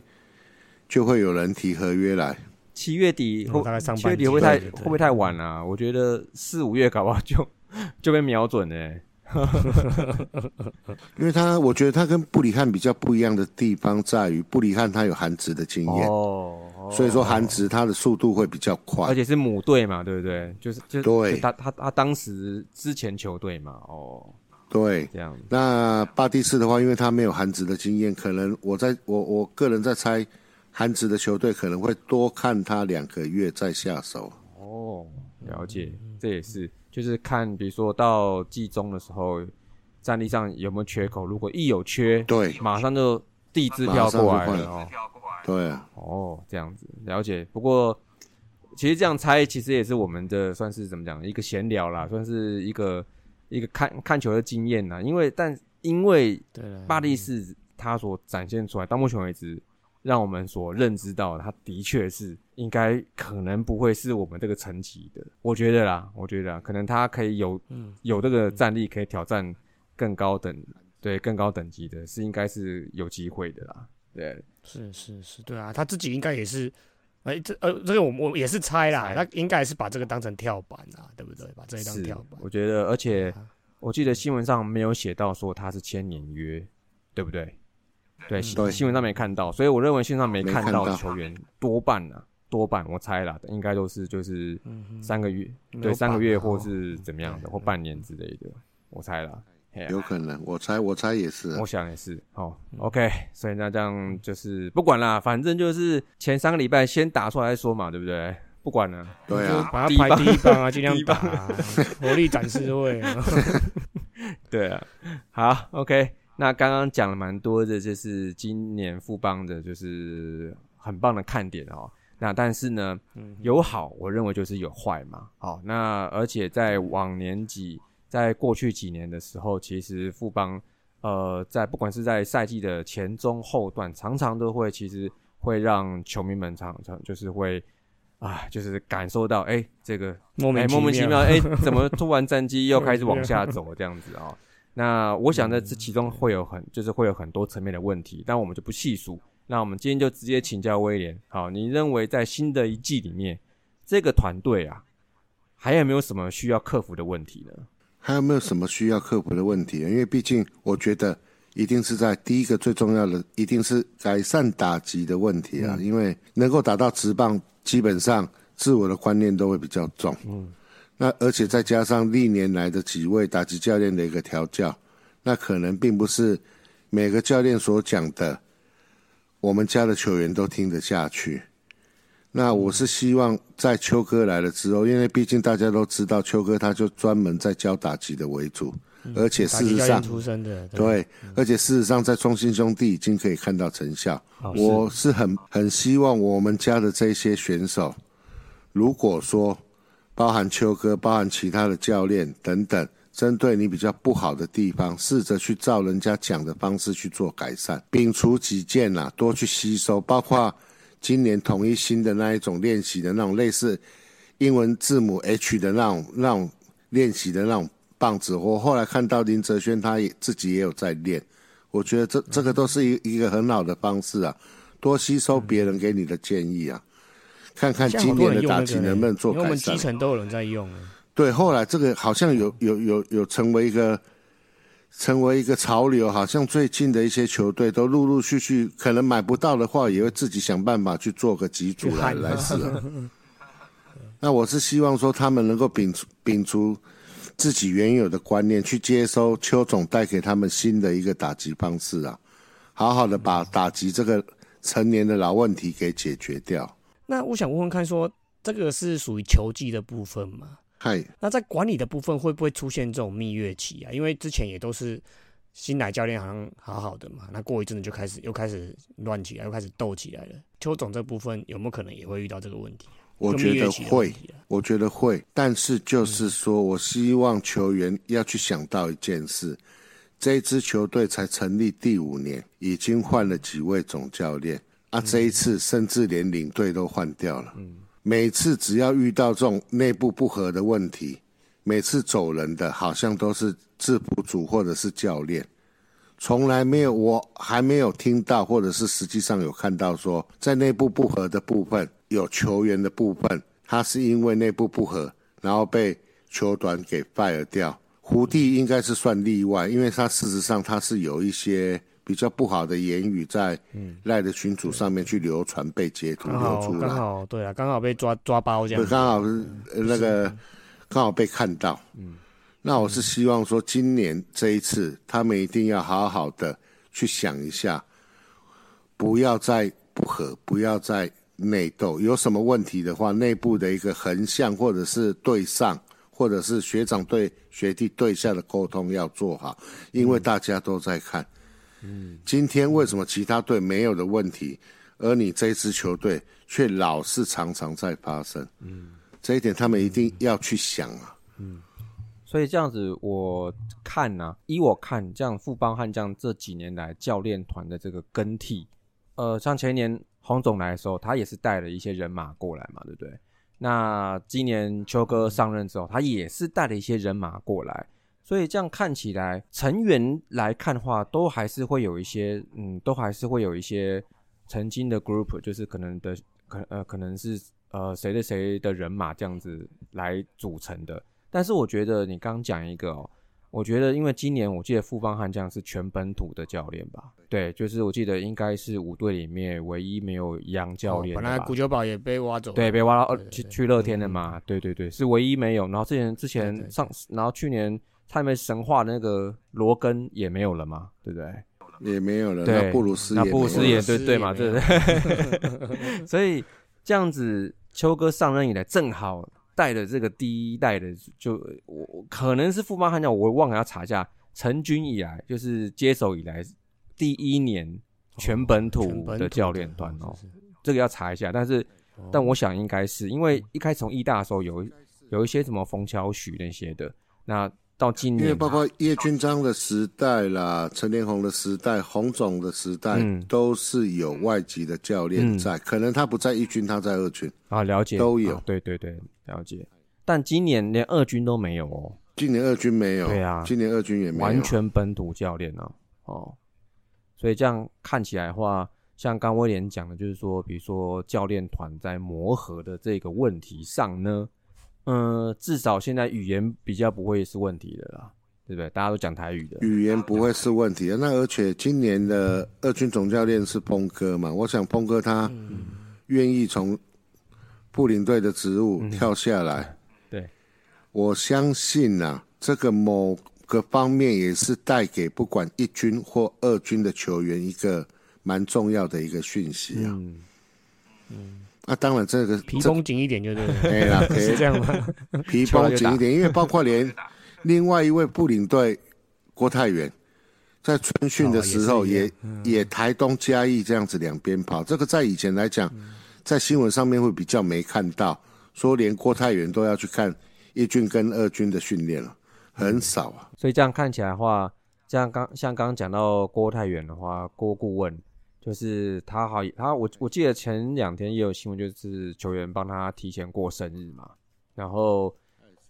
就会有人提合约来。七月底会嗯大概上七月底会不会太会不会太晚啊？我觉得四五月搞不好就就被瞄准了欸。因为他，我觉得他跟布里汉比较不一样的地方在于，布里汉他有韩职的经验，哦，所以说韩职他的速度会比较快而。且是母队嘛，对不对？就是就对他他他当时之前球队嘛，哦，对，这样那巴蒂斯的话，因为他没有韩职的经验，可能我在我我个人在猜，韩职的球队可能会多看他两个月再下手。哦，了解，这也是就是看，比如说到季中的时候，战力上有没有缺口，如果一有缺，对马上就递支票过来了哦。对啊，哦，这样子了解。不过其实这样猜，其实也是我们的算是怎么讲一个闲聊啦，算是一个一个看看球的经验啦。因为但因为对了，巴利士他所展现出来，到目前为止，让我们所认知到的，他的确是应该可能不会是我们这个层级的。我觉得啦，我觉得啦可能他可以有嗯有这个战力，可以挑战更高等对更高等级的，是应该是有机会的啦。对，是是是，对啊，他自己应该也是，哎、这呃，这个我我也是猜啦，猜他应该是把这个当成跳板啊，对不对？把这一当跳板，我觉得，而且啊我记得新闻上没有写到说他是签年约，对不对？对，新对新闻上没看到，所以我认为新闻上没看到球员多半啊，多半我猜啦，应该都是就是三个月，对，三个月或是怎么样的，或半年之类的，我猜啦。有可能，我猜我猜也是啊、我想也是，哦，OK，所以那这样就是不管啦，反正就是前三个礼拜先打出来再说嘛，对不对？不管了，对啊，把它排第一棒啊，尽量打啊，活力展示会啊，对啊，好，OK。那刚刚讲了蛮多的，就是今年富邦的，就是很棒的看点哦。那但是呢，有好，我认为就是有坏嘛。好，那而且在往年几，在过去几年的时候，其实富邦呃，在不管是在赛季的前中后段，常常都会其实会让球迷们常常就是会啊，就是感受到哎、这个哎，莫名莫名其妙，妙，哎、怎么 突然战绩又开始往下走这样子啊、那我想在，这其中会有很，就是会有很多层面的问题，但我们就不细数。那我们今天就直接请教威廉，好，你认为在新的一季里面，这个团队啊，还有没有什么需要克服的问题呢？还有没有什么需要克服的问题？因为毕竟我觉得一定是在第一个最重要的，一定是改善打击的问题啊。因为能够打到直棒，基本上自我的观念都会比较重。嗯，那而且再加上历年来的几位打击教练的一个调教，那可能并不是每个教练所讲的，我们家的球员都听得下去。那我是希望在秋哥来了之后，因为毕竟大家都知道秋哥他就专门在教打击的为主，而且事实上对，而且事实上在中信兄弟已经可以看到成效。哦我是很很希望我们家的这些选手，如果说包含秋哥、包含其他的教练等等，针对你比较不好的地方，试着去照人家讲的方式去做改善，摒除己见啦、多去吸收，包括今年统一新的那一种练习的那种类似英文字母 H 的那种那种练习的那种棒子，我后来看到林哲轩他也自己也有在练，我觉得这这个都是一一个很好的方式啊，多吸收别人给你的建议啊，看看今年的打击能不能做改善我们基。层都有人在用了，对，后来这个好像有有有有成为一个成为一个潮流，好像最近的一些球队都陆陆续续，可能买不到的话，也会自己想办法去做个几组来来试啊。那我是希望说他们能够摒除摒除自己原有的观念，去接收邱总带给他们新的一个打击方式啊，好好的把打击这个成年的老问题给解决掉。那我想问问看说这个是属于球技的部分吗？嗨，那在管理的部分会不会出现这种蜜月期啊？因为之前也都是新来教练好像好好的嘛，那过一阵子就开始又开始乱起来，又开始斗起来了。邱总这部分有没有可能也会遇到这个问题？我觉得会，我觉得会，但是就是说我希望球员要去想到一件事：这一支球队才成立第五年，已经换了几位总教练啊，这一次甚至连领队都换掉了。每次只要遇到这种内部不和的问题，每次走人的好像都是制服组或者是教练，从来没有，我还没有听到，或者是实际上有看到说，在内部不和的部分，有球员的部分，他是因为内部不和，然后被球团给 fire 掉。胡弟应该是算例外，因为他事实上他是有一些。比较不好的言语在赖的群组上面去流传，被截图流出来。刚好对啊，刚好被抓抓包这样。刚好那个刚好被看到。嗯，那我是希望说，今年这一次他们一定要好好的去想一下，不要再不和，不要再内斗。有什么问题的话，内部的一个横向或者是对上，或者是学长对学弟对下的沟通要做好，因为大家都在看。嗯，今天为什么其他队没有的问题，而你这支球队却老是常常在发生？嗯，这一点他们一定要去想啊。嗯，所以这样子我看呢，依我看，这样富邦悍将这几年来教练团的这个更替，呃，像前年洪总来的时候，他也是带了一些人马过来嘛，对不对？那今年秋哥上任之后，他也是带了一些人马过来。所以这样看起来，成员来看的话，都还是会有一些，嗯，都还是会有一些曾经的 group，就是可能的，可呃，可能是呃谁的谁的人马这样子来组成的。但是我觉得你刚讲一个哦，我觉得因为今年我记得富邦悍将是全本土的教练吧？对，就是我记得应该是五队里面唯一没有洋教练。本来古九宝也被挖走，对，被挖到去去乐天的嘛？对对对，是唯一没有。然后之前之前上，然后去年。他们神话那个罗根也没有了嘛，对不对？也没有了。那布鲁斯，那布鲁斯也对对嘛，对不对？所以这样子，秋哥上任以来，正好带的这个第一代的，就我可能是富邦悍将，我忘了要查一下，成军以来就是接手以来第一年全本土的教练团哦，这个要查一下。但是，但我想应该是因为一开始从义大的时候有有一些什么冯乔许那些的那。到今年，因为包括叶军章的时代啦，陈连红的时代，洪总的时代，都是有外籍的教练在。可能他不在一军，他在二军啊，了解都有。对对对，了解。但今年连二军都没有哦。今年二军没有。对啊，今年二军也没有。完全本土教练啊？哦，所以这样看起来的话，像刚威廉讲的，就是说，比如说教练团在磨合的这个问题上呢。嗯，至少现在语言比较不会是问题的啦，对不对？大家都讲台语的，语言不会是问题的。那而且今年的二军总教练是峰哥嘛？我想峰哥他愿意从布林队的职务跳下来，对，我相信呐，这个某个方面也是带给不管一军或二军的球员一个蛮重要的一个讯息啊。嗯。那当然，这个皮绷紧一点就对了。对啦，是这样吗？皮绷紧一点，因为包括连另外一位布领队郭泰元，在春训的时候也也台东嘉义这样子两边跑。这个在以前来讲，在新闻上面会比较没看到，说连郭泰元都要去看一军跟二军的训练了，很少啊。所以这样看起来的话，这样刚像刚刚讲到郭泰元的话，郭顾问。就是他好，他我我记得前两天也有新闻，就是球员帮他提前过生日嘛。然后，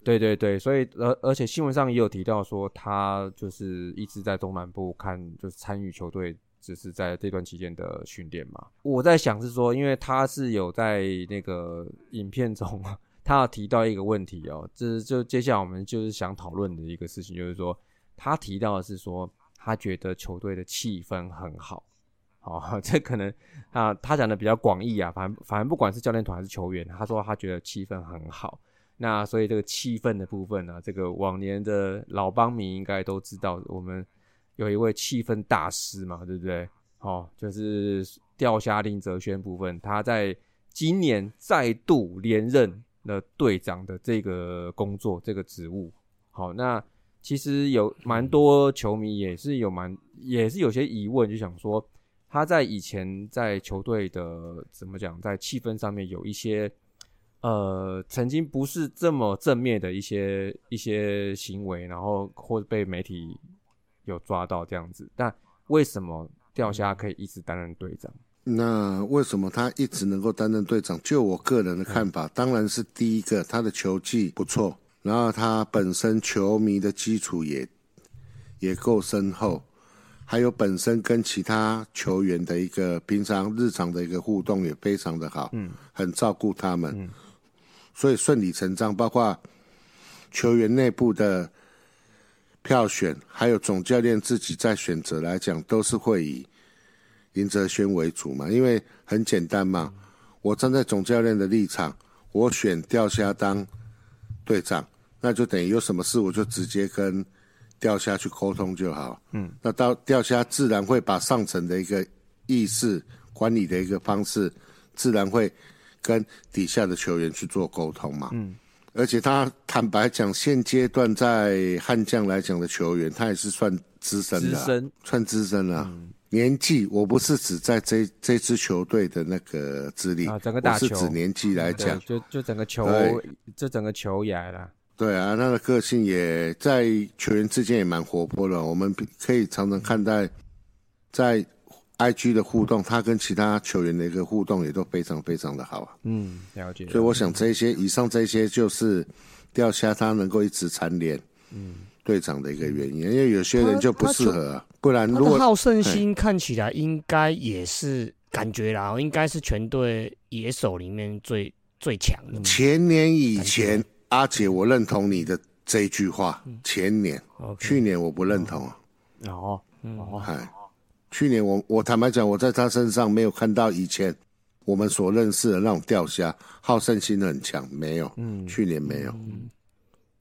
对对对，所以而而且新闻上也有提到说，他就是一直在东南部看，就是参与球队，只是在这段期间的训练嘛。我在想是说，因为他是有在那个影片中，他有提到一个问题哦，这就接下来我们就是想讨论的一个事情，就是说他提到的是说，他觉得球队的气氛很好。哦，这可能啊，他讲的比较广义啊，反反正不管是教练团还是球员，他说他觉得气氛很好。那所以这个气氛的部分呢，这个往年的老帮迷应该都知道，我们有一位气氛大师嘛，对不对？哦，就是钓虾林哲轩部分，他在今年再度连任了队长的这个工作这个职务。好，那其实有蛮多球迷也是有蛮也是有些疑问，就想说他在以前在球队的怎么讲，在气氛上面有一些呃曾经不是这么正面的一些一些行为，然后或者被媒体有抓到这样子，但为什么钓虾可以一直担任队长？那为什么他一直能够担任队长？就我个人的看法，当然是第一个，他的球技不错，然后他本身球迷的基础也也够深厚，还有本身跟其他球员的一个平常日常的一个互动也非常的好，嗯，很照顾他们，嗯，所以顺理成章，包括球员内部的票选，还有总教练自己在选择来讲，都是会以。林哲轩为主嘛，因为很简单嘛，我站在总教练的立场，我选钓虾当队长，那就等于有什么事我就直接跟钓虾去沟通就好。嗯，那到钓虾自然会把上层的一个意识管理的一个方式，自然会跟底下的球员去做沟通嘛。嗯，而且他坦白讲，现阶段在悍将来讲的球员，他也是算资深的，算资深了。年纪，我不是指在这这支球队的那个资历，啊，整个大球是指年纪来讲，就就整个球，这整个球员了。对啊，他的个性也在球员之间也蛮活泼的，我们可以常常看待在 IG 的互动，他跟其他球员的一个互动也都非常非常的好啊。嗯，了解。所以我想这些以上这些就是钓虾他能够一直蝉联，嗯，队长的一个原因，因为有些人就不适合。啊不然，如果好胜心看起来应该也是感觉啦，应该是全队野手里面最最强的。前年以前，阿姐，我认同你的这一句话。前年，去年我不认同。哦，哦，嗨，去年我我坦白讲，我在他身上没有看到以前我们所认识的那种钓虾好胜心很强，没有。嗯，去年没有。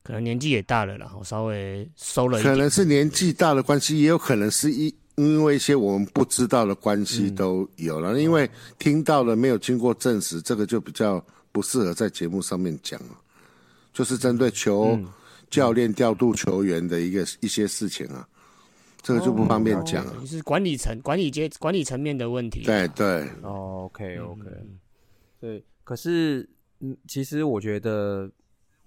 可能年纪也大了，然后稍微收了。可能是年纪大的关系，也有可能是一因为一些我们不知道的关系都有了。因为听到了没有经过证实，这个就比较不适合在节目上面讲了。就是针对球教练调度球员的一个一些事情啊，这个就不方便讲了。是管理层、管理阶、管理层面的问题。对对。哦，OK，OK。对，可是嗯，其实我觉得。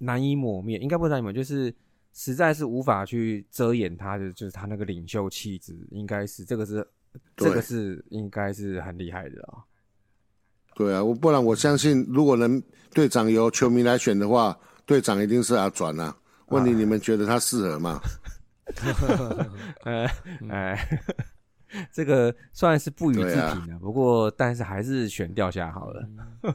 难以抹灭，应该不难以抹，就是实在是无法去遮掩他的，就是他那个领袖气质，应该是这个是，这个是应该是很厉害的啊。对啊，我不然我相信，如果能队长由球迷来选的话，队长一定是阿转啊。问题你们觉得他适合吗？呃，哎，这个算是不予置评的，不过但是还是选掉下好了。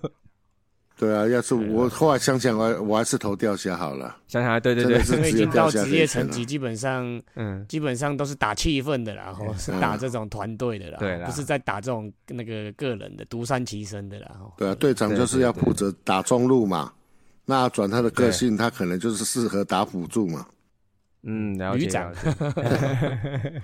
对啊，要是我后来想想，我我还是投钓虾好了。想想，对对对，因为已经到职业层级，基本上，嗯，基本上都是打气氛的啦，后是打这种团队的啦，对不是在打这种那个个人的独善其身的啦。对啊，队长就是要负责打中路嘛。那转他的个性，他可能就是适合打辅助嘛。嗯，了解，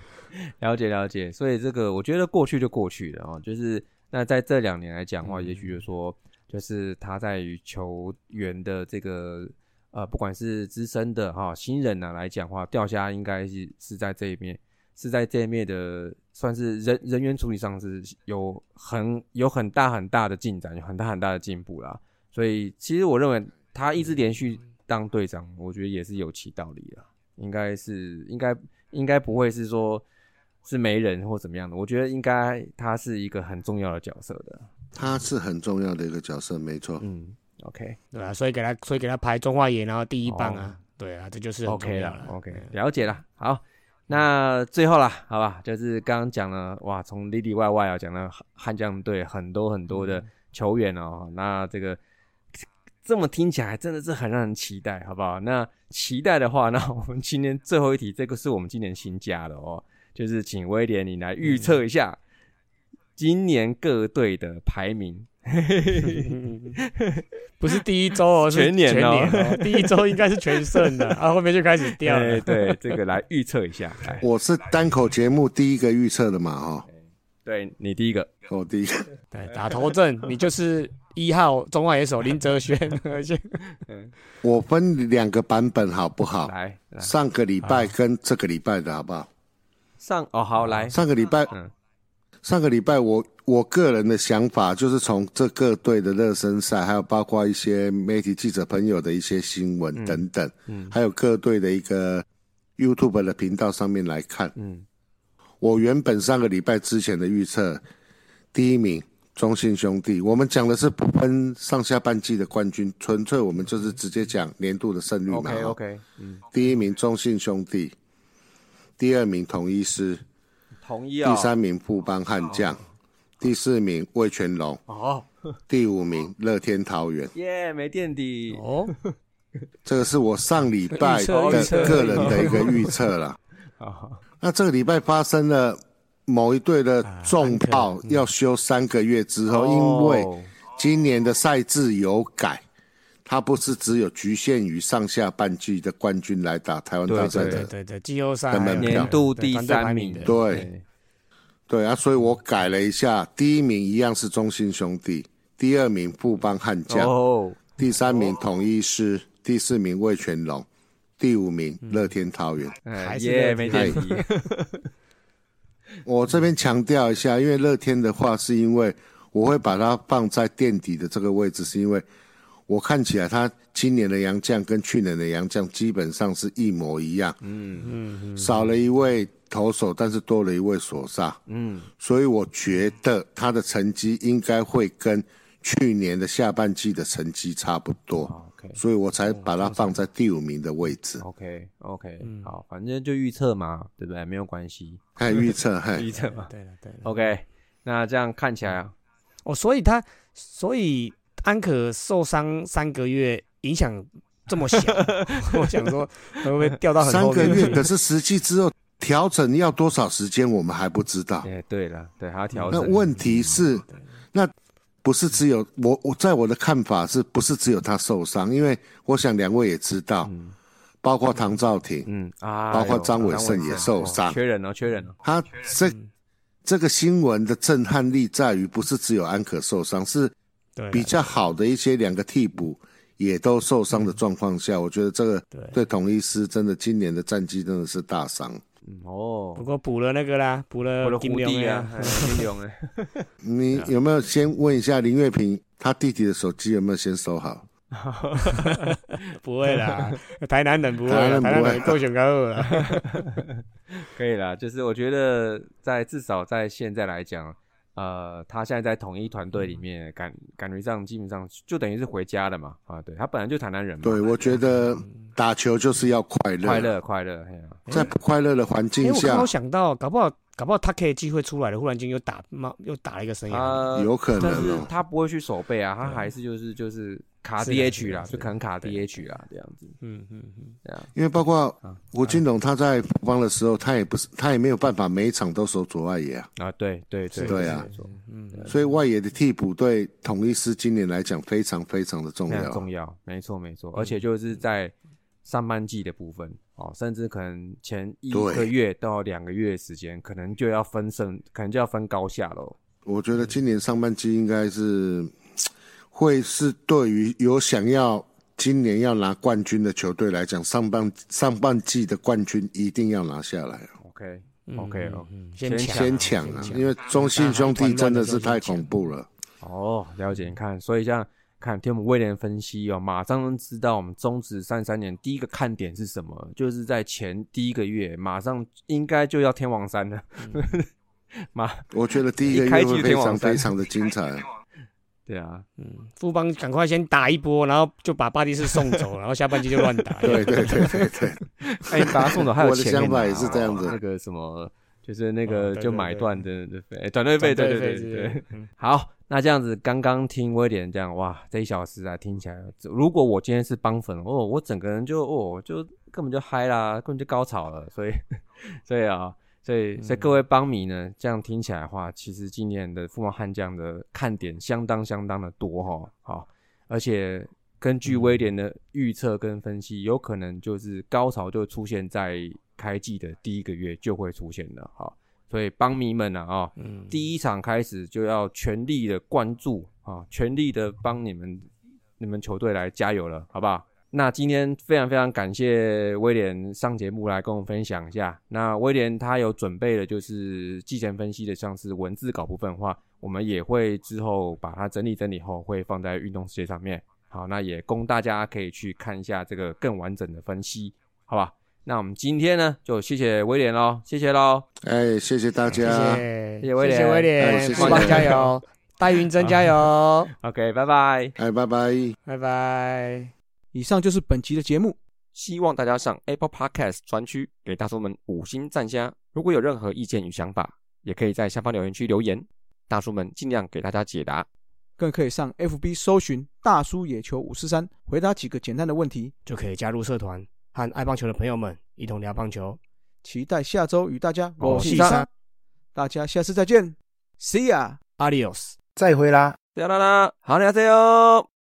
了解，了解。所以这个我觉得过去就过去了哦，就是那在这两年来讲的话，也许就说。就是他在于球员的这个呃，不管是资深的哈新人呢来讲话，掉下应该是是在这一面，是在这一面的，算是人人员处理上是有很有很大很大的进展，有很大很大的进步啦。所以其实我认为他一直连续当队长，我觉得也是有其道理啦。应该是应该应该不会是说是没人或怎么样的，我觉得应该他是一个很重要的角色的。他是很重要的一个角色，没错。嗯，OK，对啊，所以给他，所以给他排中华野，然后第一棒啊，对啊，这就是 OK 了。OK，了解了。好，那最后啦，好吧，就是刚刚讲了，哇，从里里外外啊，讲了悍将队很多很多的球员哦，那这个这么听起来真的是很让人期待，好不好？那期待的话，那我们今天最后一题，这个是我们今年新加的哦，就是请威廉你来预测一下。今年各队的排名，不是第一周哦，全年哦，第一周应该是全胜的，啊，后面就开始掉了。对，这个来预测一下。我是单口节目第一个预测的嘛，哈。对你第一个，我第一个，对，打头阵，你就是一号中外野手林哲轩，而且 我分两个版本好不好？来来。上个礼拜跟这个礼拜的好不好？上哦，好来，上个礼拜，嗯。上个礼拜我我个人的想法就是从这各队的热身赛，还有包括一些媒体记者朋友的一些新闻等等，嗯。还有各队的一个 YouTube 的频道上面来看，嗯我原本上个礼拜之前的预测，第一名中信兄弟，我们讲的是不分上下半季的冠军，纯粹我们就是直接讲年度的胜率嘛。，OK OK，嗯，第一名中信兄弟，第二名统一师，同意哦，第三名富邦悍将，第四名魏全龙，哦，第五名乐天桃园。耶，没垫底，哦，这个是我上礼拜的个人的一个预测了。好，那这个礼拜发生了某一队的重炮要休三个月之后，因为哦今年的赛制有改，它不是只有局限于上下半季的冠军来打台湾大赛的，对对对，季后赛的年度第三名。的，对。对。啊，所以我改了一下，第一名一样是中信兄弟，第二名富邦悍将，哦，第三名统一师，第四名魏全龙，第五名乐天桃园。哎还是耶，乐没垫底，我这边强调一下，因为乐天的话，是因为我会把它放在垫底的这个位置，是因为我看起来他今年的杨将跟去年的杨将基本上是一模一样，嗯嗯少了一位投手，但是多了一位索萨，嗯，所以我觉得他的成绩应该会跟去年的下半季的成绩差不多，好，OK 所以我才把它放在第五名的位置。OK OK，嗯好，反正就预测嘛，对不对？没有关系，还预测，嘿，预测嘛对了对了，，OK，那这样看起来啊，哦，所以他所以安可受伤三个月，影响这么小，我想说会不会掉到很三个月，可是实际之后调整要多少时间，我们还不知道。哎，对了，对，还要调整，那问题是，那不是只有我，我在我的看法是不是只有他受伤？因为我想两位也知道，包括唐兆廷，嗯啊，包括张伟伟胜也受伤。哦缺人哦，缺人哦，他这这个新闻的震撼力在于，不是只有安可受伤，是比较好的一些两个替补也都受伤的状况下，我觉得这个对。对统一师真的今年的战绩真的是大伤。嗯哦。不，过补了那个啦，补了我的金龙 啊金龙哎，你有没有先问一下林月平，他弟弟的手机有没有先收好？不会啦，台南人不会啦，台南人不会。台南人够选高二了。可以啦，就是我觉得在至少在现在来讲，呃，他现在在统一团队里面感感觉上基本上就等于是回家了嘛，啊，对他本来就台南人嘛，对，我觉得打球就是要快乐，快乐快乐，啊在不快乐的环哎，境下我刚好，想到，搞不好搞不好他可以机会出来了，忽然间又打冒又打了一个生涯。他有可能但是哦。他不会去守备啊，他还是就是就是卡 DH 啦，就可能卡 DH 啦这样子，嗯嗯嗯，这样。因为包括啊吴金龙，他在富邦的时候，他也不是，他也没有办法每一场都守左外野啊，啊，对对对对啊。嗯，所以外野的替补对统一师今年来讲非常非常的重要。重要，没错没错，而且就是在上半季的部分哦，甚至可能前一对个月到两个月的时间，可能就要分胜，可能就要分高下喽。我觉得今年上半季应该是会是对于有想要今年要拿冠军的球队来讲，上半上半季的冠军一定要拿下来，OK 嗯 OK 哦嗯先先抢先抢啊！先因为中信兄弟真的是太恐怖了。哦，了解，你看，所以这样看听我们威廉分析哦，马上能知道我们中职三三年第一个看点是什么，就是在前第一个月，马上应该就要天王山了。马我觉得第一个月会非常非常的精彩。对啊，嗯，富邦赶快先打一波，然后就把巴蒂斯送走，然后下半季就乱打。对对对对对，哎，你把他送走，还有我的钱可以拿想法也是这样子。哦那个什么，就是那哦个就对对对买断的的费，哎转队费，对对。对对 好，那这样子，刚刚听威廉这样，哇，这一小时啊，听起来，如果我今天是帮粉哦，我整个人就哦，就根本就嗨啦，根本就高潮了，所以，所以啊，所以，所以各位邦迷呢，这样听起来的话，其实今年的富邦悍将的看点相当相当的多哈，好，而且根据威廉的预测跟分析，有可能就是高潮就出现在开季的第一个月就会出现的，好。所以邦迷们啊，哦，嗯，第一场开始就要全力的关注啊，全力的帮你们你们球队来加油了，好不好？那今天非常非常感谢威廉上节目来跟我们分享一下。那威廉他有准备的就是季前分析的，像是文字稿部分的话，我们也会之后把它整理整理后会放在运动世界上面。好，那也供大家可以去看一下这个更完整的分析，好吧？那我们今天呢，就谢谢威廉喽，谢谢喽。哎，谢谢大家，谢谢谢威廉谢谢威哎廉，加油，戴云真加油，OK，拜拜。哎，拜拜。拜拜。以上就是本期的节目。希望大家上 Apple Podcast 专区给大叔们五星赞加。如果有任何意见与想法，也可以在下方留言区留言，大叔们尽量给大家解答。更可以上 FB 搜寻“大叔野球五四三”，回答几个简单的问题。就可以加入社团，和爱棒球的朋友们一同聊棒球。期待下周与大家我是三大家下次再见，See ya。，Adios。再会啦。啦啦啦，好，大家加油！